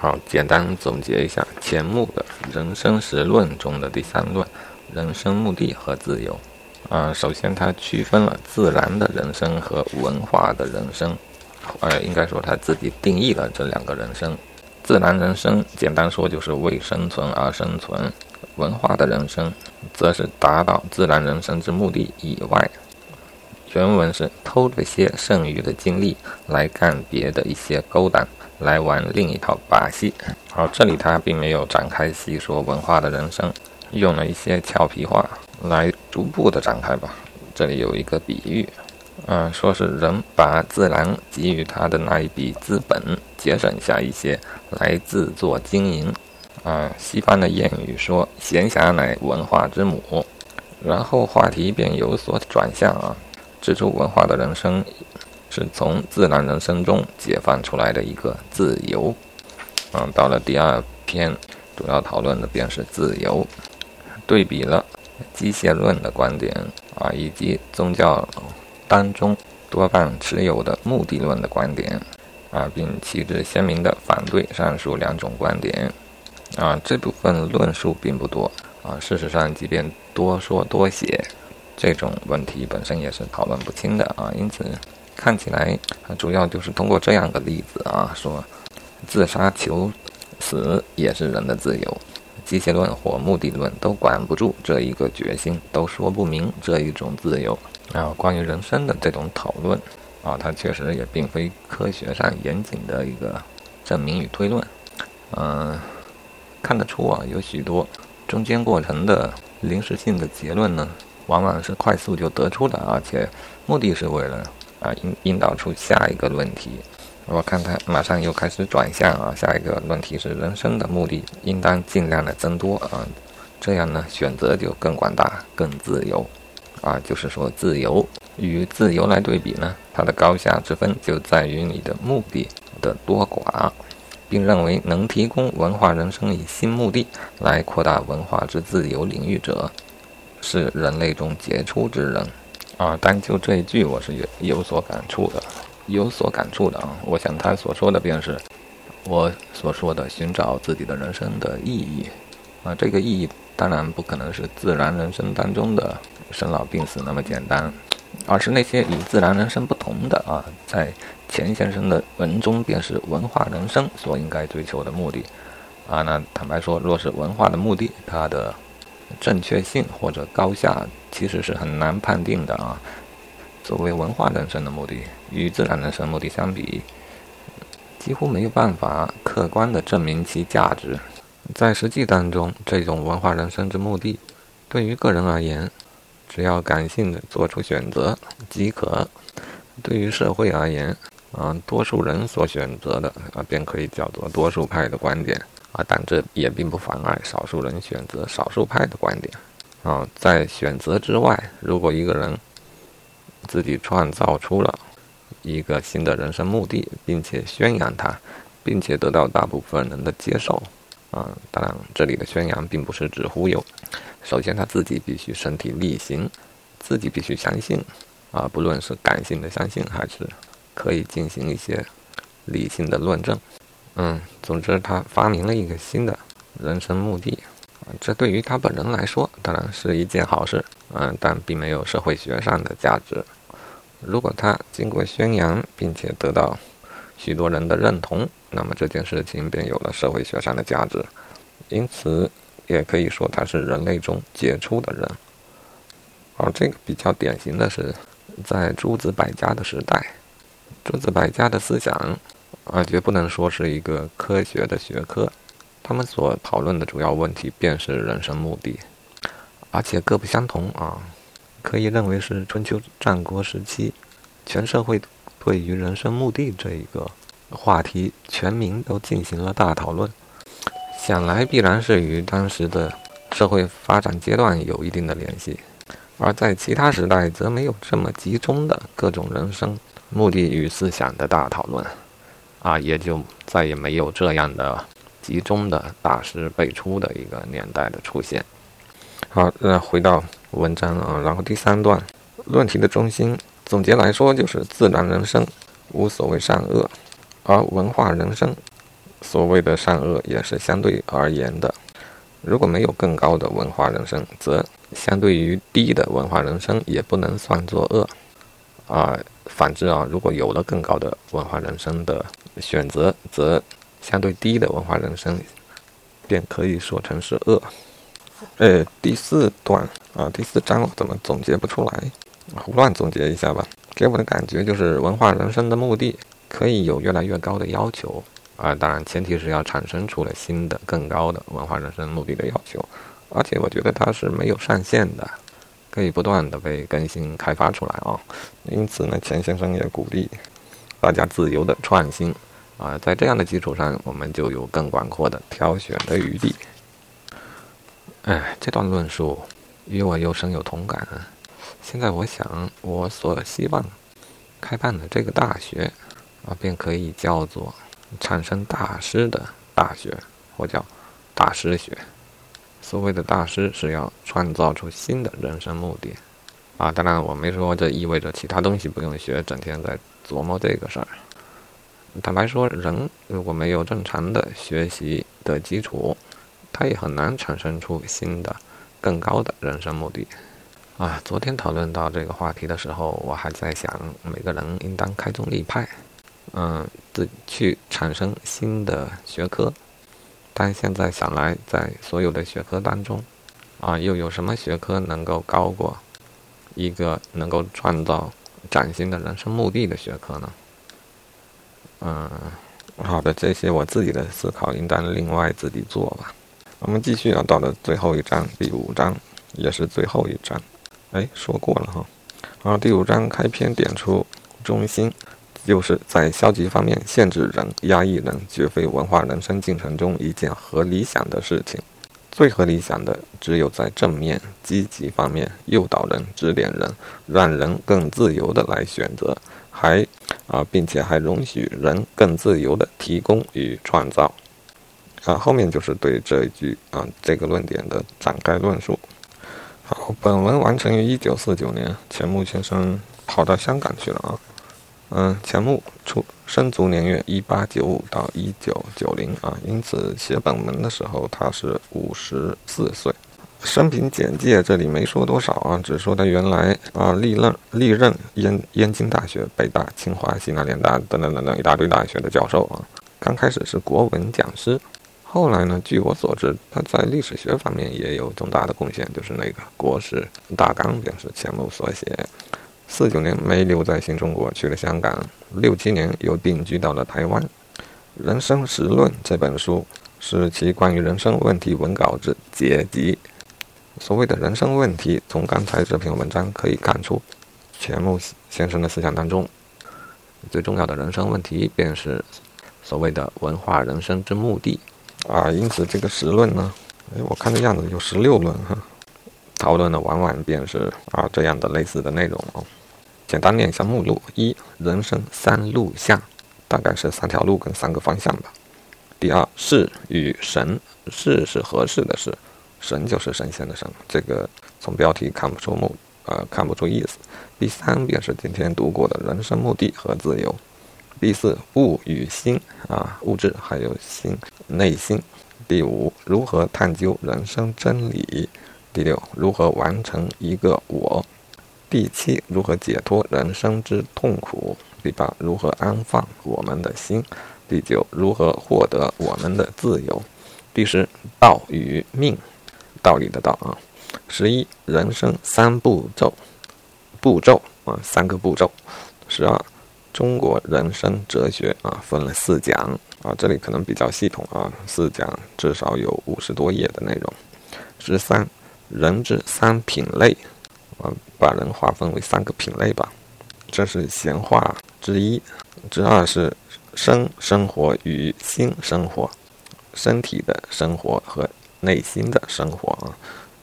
好，简单总结一下钱穆的人生实论中的第三论：人生目的和自由。啊，首先他区分了自然的人生和文化的人生。呃，应该说他自己定义了这两个人生。自然人生，简单说就是为生存而生存；文化的人生，则是达到自然人生之目的以外。原文是偷这些剩余的精力来干别的一些勾当，来玩另一套把戏。好，这里他并没有展开细说文化的人生，用了一些俏皮话来逐步的展开吧。这里有一个比喻。嗯，说是人把自然给予他的那一笔资本节省下一些来自作经营。啊，西方的谚语说“闲暇乃文化之母”，然后话题便有所转向啊，指出文化的人生是从自然人生中解放出来的一个自由。嗯，到了第二篇，主要讨论的便是自由，对比了机械论的观点啊，以及宗教。当中多半持有的目的论的观点，啊，并旗帜鲜明地反对上述两种观点，啊，这部分论述并不多，啊，事实上，即便多说多写，这种问题本身也是讨论不清的，啊，因此看起来，主要就是通过这样的例子，啊，说自杀求死也是人的自由，机械论或目的论都管不住这一个决心，都说不明这一种自由。啊，关于人生的这种讨论，啊，它确实也并非科学上严谨的一个证明与推论。嗯，看得出啊，有许多中间过程的临时性的结论呢，往往是快速就得出的，而且目的是为了啊引引导出下一个论题。我看他马上又开始转向啊，下一个论题是人生的目的应当尽量的增多啊，这样呢选择就更广大、更自由。啊，就是说，自由与自由来对比呢，它的高下之分就在于你的目的的多寡，并认为能提供文化人生以新目的来扩大文化之自由领域者，是人类中杰出之人。啊，单就这一句，我是有有所感触的，有所感触的啊。我想他所说的便是我所说的寻找自己的人生的意义。啊，这个意义当然不可能是自然人生当中的。生老病死那么简单，而是那些与自然人生不同的啊，在钱先生的文中便是文化人生所应该追求的目的啊。那坦白说，若是文化的目的，它的正确性或者高下其实是很难判定的啊。作为文化人生的目的，与自然人生目的相比，几乎没有办法客观的证明其价值。在实际当中，这种文化人生之目的，对于个人而言，只要感性的做出选择即可。对于社会而言，啊，多数人所选择的啊，便可以叫做多数派的观点啊。但这也并不妨碍少数人选择少数派的观点啊。在选择之外，如果一个人自己创造出了一个新的人生目的，并且宣扬它，并且得到大部分人的接受啊，当然这里的宣扬并不是指忽悠。首先，他自己必须身体力行，自己必须相信，啊，不论是感性的相信，还是可以进行一些理性的论证。嗯，总之，他发明了一个新的人生目的，这对于他本人来说当然是一件好事，嗯，但并没有社会学上的价值。如果他经过宣扬，并且得到许多人的认同，那么这件事情便有了社会学上的价值。因此。也可以说他是人类中杰出的人，而这个比较典型的是，在诸子百家的时代，诸子百家的思想啊，绝不能说是一个科学的学科，他们所讨论的主要问题便是人生目的，而且各不相同啊，可以认为是春秋战国时期，全社会对于人生目的这一个话题，全民都进行了大讨论。想来必然是与当时的社会发展阶段有一定的联系，而在其他时代则没有这么集中的各种人生目的与思想的大讨论，啊，也就再也没有这样的集中的大师辈出的一个年代的出现。好，那回到文章啊，然后第三段论题的中心总结来说就是自然人生无所谓善恶，而文化人生。所谓的善恶也是相对而言的。如果没有更高的文化人生，则相对于低的文化人生也不能算作恶。啊，反之啊，如果有了更高的文化人生的选择，则相对低的文化人生便可以说成是恶。呃，第四段啊，第四章怎么总结不出来？胡乱总结一下吧。给我的感觉就是，文化人生的目的可以有越来越高的要求啊，当然前提是要产生出了新的、更高的文化人生目的的要求，而且我觉得它是没有上限的，可以不断的被更新开发出来啊。因此呢，钱先生也鼓励大家自由的创新啊，在这样的基础上，我们就有更广阔的挑选的余地。哎，这段论述与我又深有同感。现在我想，我所希望开办的这个大学啊，便可以叫做产生大师的大学，或叫大师学。所谓的大师是要创造出新的人生目的啊。当然，我没说这意味着其他东西不用学，整天在琢磨这个事儿。坦白说，人如果没有正常的学习的基础，他也很难产生出新的、更高的人生目的。啊，昨天讨论到这个话题的时候，我还在想，每个人应当开宗立派，嗯，自去产生新的学科。但现在想来，在所有的学科当中，啊，又有什么学科能够高过一个能够创造崭新的人生目的的学科呢？嗯，好的，这些我自己的思考应当另外自己做吧。我们继续要到的最后一章，第五章，也是最后一章。哎，说过了哈。然后第五章开篇点出中心，就是在消极方面限制人、压抑人，绝非文化人生进程中一件合理想的事情。最合理想的，只有在正面、积极方面诱导人、指点人，让人更自由的来选择，还啊，并且还容许人更自由的提供与创造。啊，后面就是对这一句啊这个论点的展开论述。好，本文完成于一九四九年，钱穆先生跑到香港去了啊。嗯，钱穆出生卒年月一八九五到一九九零啊，因此写本文的时候他是五十四岁。生平简介这里没说多少啊，只说他原来啊历任历任燕燕京大学、北大、清华、西南联大等等等等一大堆大学的教授啊。刚开始是国文讲师。后来呢？据我所知，他在历史学方面也有重大的贡献，就是那个《国史大纲》便是钱穆所写。四九年没留在新中国，去了香港。六七年又定居到了台湾。《人生实论》这本书是其关于人生问题文稿之结集。所谓的人生问题，从刚才这篇文章可以看出，钱穆先生的思想当中，最重要的人生问题便是所谓的文化人生之目的。啊，因此这个十论呢，哎，我看的样子有十六论哈，讨论的往往便是啊这样的类似的内容哦。简单念一下目录：一、人生三路向，大概是三条路跟三个方向吧。第二，事与神，事是合适的事，神就是神仙的神，这个从标题看不出目，呃，看不出意思。第三便是今天读过的人生目的和自由。第四，物与心啊，物质还有心，内心。第五，如何探究人生真理？第六，如何完成一个我？第七，如何解脱人生之痛苦？第八，如何安放我们的心？第九，如何获得我们的自由？第十，道与命，道理的道啊。十一，人生三步骤，步骤啊，三个步骤。十二。中国人生哲学啊，分了四讲啊，这里可能比较系统啊，四讲至少有五十多页的内容。十三，人之三品类，啊，把人划分为三个品类吧，这是闲话之一。之二是生生活与心生活，身体的生活和内心的生活啊。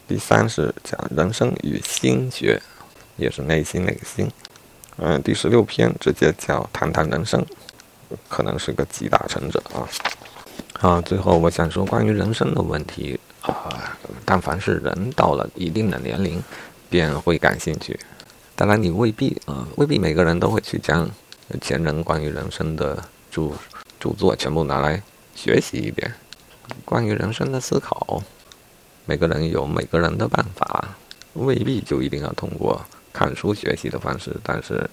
第三是讲人生与心学，也是内心那个心。嗯，第十六篇直接叫谈谈人生，可能是个集大成者啊。啊，最后我想说关于人生的问题啊，但凡是人到了一定的年龄，便会感兴趣。当然，你未必啊，未必每个人都会去将前人关于人生的著著作全部拿来学习一遍关于人生的思考。每个人有每个人的办法，未必就一定要通过看书学习的方式，但是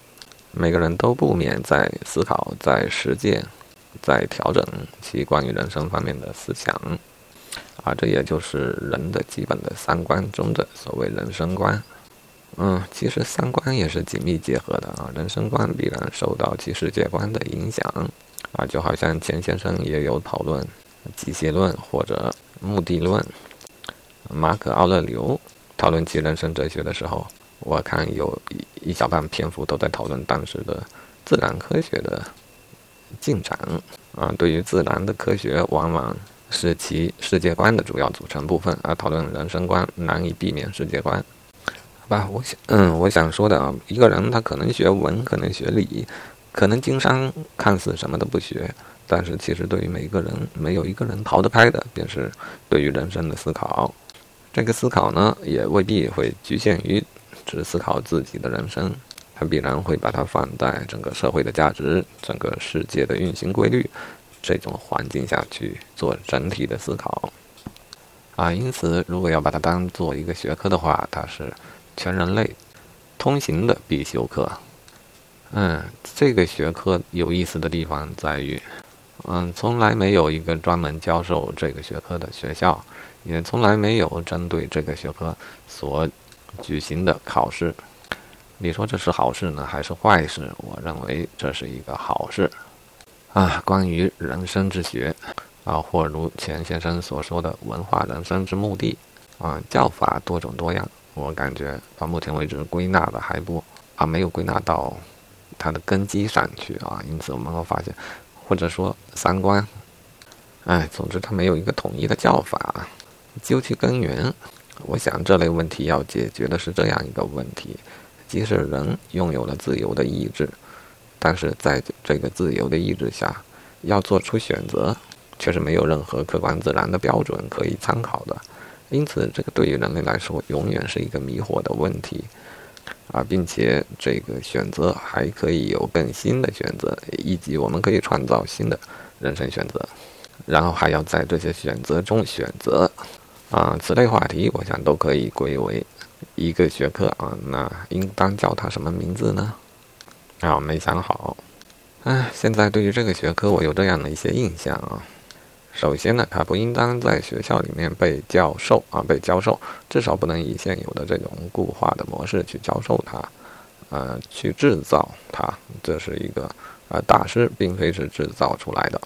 每个人都不免在思考、在实践、在调整其关于人生方面的思想。啊，这也就是人的基本的三观中的所谓人生观。嗯，其实三观也是紧密结合的啊，人生观必然受到其世界观的影响。啊，就好像钱先生也有讨论机械论或者目的论。马可·奥勒留讨论其人生哲学的时候，我看有一一小半篇幅都在讨论当时的自然科学的进展。啊，对于自然的科学，往往是其世界观的主要组成部分，而讨论人生观难以避免世界观。好吧，我想，嗯，我想说的啊，一个人他可能学文，可能学理，可能经商，看似什么都不学，但是其实对于每一个人，没有一个人逃得开的，便是对于人生的思考。这个思考呢，也未必会局限于只思考自己的人生，它必然会把它放在整个社会的价值、整个世界的运行规律这种环境下去做整体的思考。啊，因此，如果要把它当做一个学科的话，它是全人类通行的必修课。嗯，这个学科有意思的地方在于，嗯，从来没有一个专门教授这个学科的学校。也从来没有针对这个学科所举行的考试。你说这是好事呢，还是坏事？我认为这是一个好事。啊，关于人生之学，啊，或如钱先生所说的文化人生之目的，啊，教法多种多样。我感觉到目前为止归纳的还不啊，没有归纳到它的根基上去啊。因此我们会发现，或者说三观，哎，总之它没有一个统一的叫法。究其根源，我想这类问题要解决的是这样一个问题：即使人拥有了自由的意志，但是在这个自由的意志下，要做出选择，却是没有任何客观自然的标准可以参考的。因此，这个对于人类来说，永远是一个迷惑的问题啊，并且这个选择还可以有更新的选择，以及我们可以创造新的人生选择，然后还要在这些选择中选择。啊，此类话题，我想都可以归为一个学科啊。那应当叫它什么名字呢？啊，没想好。唉，现在对于这个学科，我有这样的一些印象啊。首先呢，他不应当在学校里面被教授啊，被教授，至少不能以现有的这种固化的模式去教授他，呃，去制造他。这是一个呃，大师并非是制造出来的，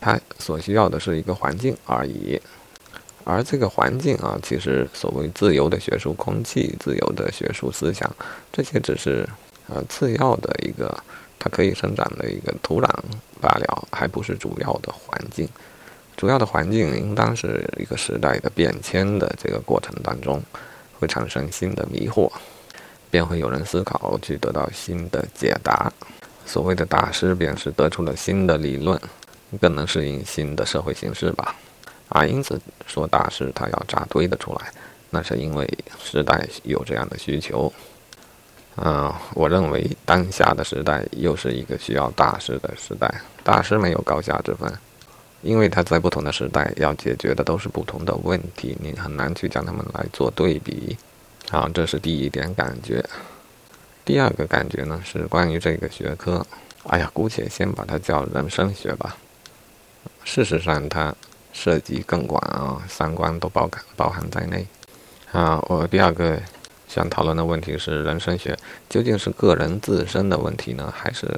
他所需要的是一个环境而已。而这个环境啊，其实所谓自由的学术空气、自由的学术思想，这些只是呃次要的一个它可以生长的一个土壤罢了，还不是主要的环境。主要的环境应当是一个时代的变迁的这个过程当中，会产生新的迷惑，便会有人思考去得到新的解答。所谓的大师，便是得出了新的理论，更能适应新的社会形势吧。啊，因此说大师他要扎堆的出来，那是因为时代有这样的需求。嗯，我认为当下的时代又是一个需要大师的时代。大师没有高下之分，因为他在不同的时代要解决的都是不同的问题，你很难去将他们来做对比。好，这是第一点感觉。第二个感觉呢，是关于这个学科。哎呀，姑且先把它叫人生学吧。事实上，它。涉及更广啊，三观都包含包含在内。啊，我第二个想讨论的问题是，人生学究竟是个人自身的问题呢，还是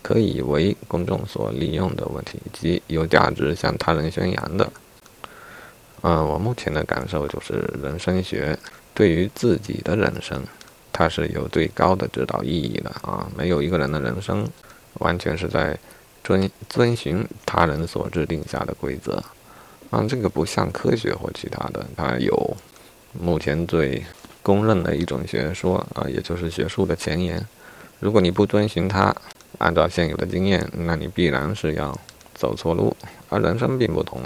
可以为公众所利用的问题，以及有价值向他人宣扬的？嗯，我目前的感受就是，人生学对于自己的人生，它是有最高的指导意义的啊。没有一个人的人生完全是在遵遵循他人所制定下的规则。啊，这个不像科学或其他的，它有目前最公认的一种学说啊，也就是学术的前沿。如果你不遵循它，按照现有的经验，那你必然是要走错路。而人生并不同，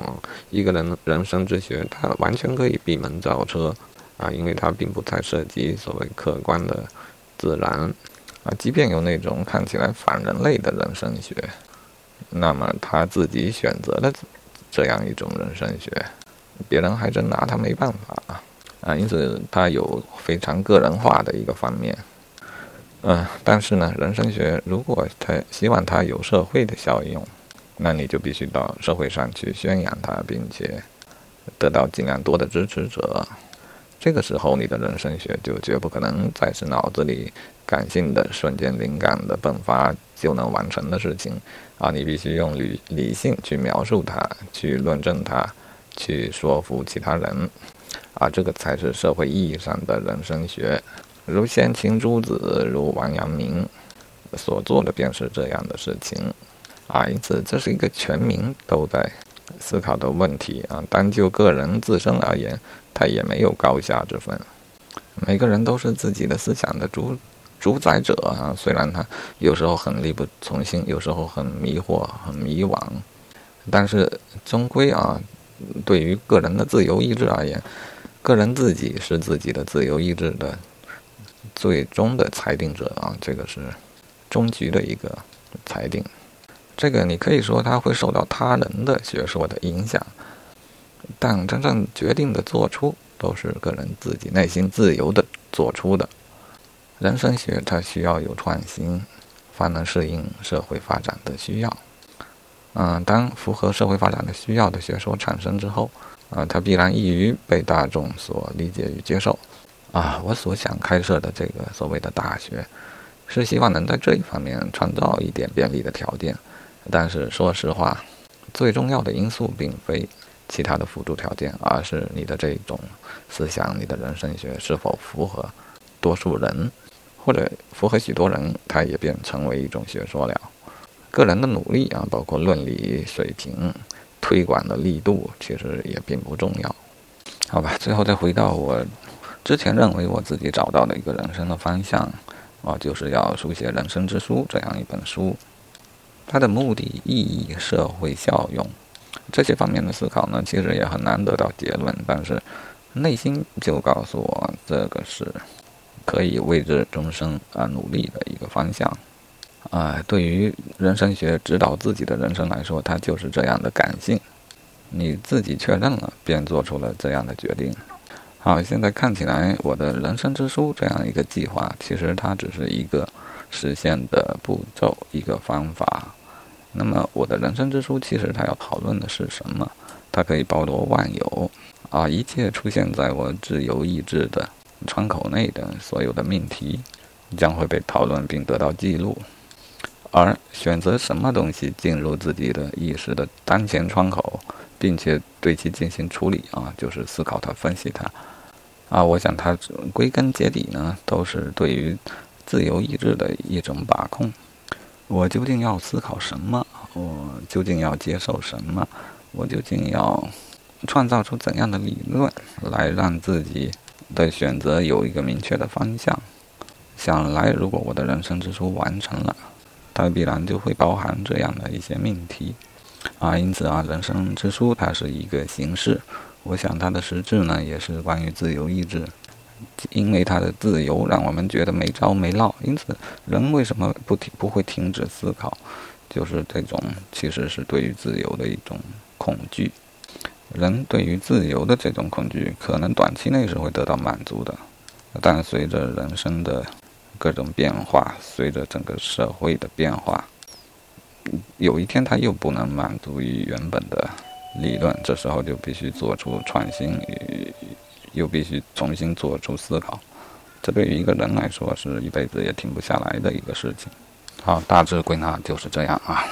一个人人生之学，它完全可以闭门造车啊，因为它并不太涉及所谓客观的自然啊。即便有那种看起来反人类的人生学，那么他自己选择了这样一种人生学，别人还真拿他没办法啊啊！因此它有非常个人化的一个方面。嗯，但是呢，人生学如果他希望它有社会的效用，那你就必须到社会上去宣扬它，并且得到尽量多的支持者。这个时候，你的人生学就绝不可能再是脑子里感性的瞬间灵感的迸发就能完成的事情啊！你必须用理理性去描述它，去论证它，去说服其他人啊！这个才是社会意义上的人生学。如先秦诸子，如王阳明所做的便是这样的事情啊，因此这是一个全民都在思考的问题啊。单就个人自身而言，他也没有高下之分，每个人都是自己的思想的主主宰者啊。虽然他有时候很力不从心，有时候很迷惑、很迷惘，但是终归啊，对于个人的自由意志而言，个人自己是自己的自由意志的。最终的裁定者啊，这个是终局的一个裁定。这个你可以说他会受到他人的学说的影响，但真正决定的做出都是个人自己内心自由的做出的。人生学它需要有创新，方能适应社会发展的需要。嗯，当符合社会发展的需要的学说产生之后，啊，它必然易于被大众所理解与接受。啊，我所想开设的这个所谓的大学，是希望能在这一方面创造一点便利的条件。但是说实话，最重要的因素并非其他的辅助条件，而是你的这种思想、你的人生学是否符合多数人，或者符合许多人，它也便成为一种学说了。个人的努力啊，包括论理水平、推广的力度，其实也并不重要。好吧，最后再回到我。之前认为我自己找到的一个人生的方向，啊，就是要书写《人生之书》这样一本书。它的目的、意义、社会效用这些方面的思考呢，其实也很难得到结论。但是内心就告诉我，这个是可以为之终生而努力的一个方向。啊，对于人生学指导自己的人生来说，它就是这样的感性。你自己确认了，便做出了这样的决定。好，现在看起来我的人生之书这样一个计划，其实它只是一个实现的步骤，一个方法。那么我的人生之书，其实它要讨论的是什么？它可以包罗万有啊，一切出现在我自由意志的窗口内的所有的命题，将会被讨论并得到记录。而选择什么东西进入自己的意识的当前窗口。并且对其进行处理啊，就是思考它、分析它，啊，我想它归根结底呢，都是对于自由意志的一种把控。我究竟要思考什么？我究竟要接受什么？我究竟要创造出怎样的理论来让自己的选择有一个明确的方向？想来，如果我的人生之书完成了，它必然就会包含这样的一些命题。啊，因此啊，人生之书它是一个形式，我想它的实质呢，也是关于自由意志，因为它的自由让我们觉得没着没落。因此，人为什么不停不会停止思考？就是这种其实是对于自由的一种恐惧。人对于自由的这种恐惧，可能短期内是会得到满足的，但随着人生的各种变化，随着整个社会的变化。有一天，他又不能满足于原本的理论，这时候就必须做出创新，又必须重新做出思考。这对于一个人来说，是一辈子也停不下来的一个事情。好，大致归纳就是这样啊。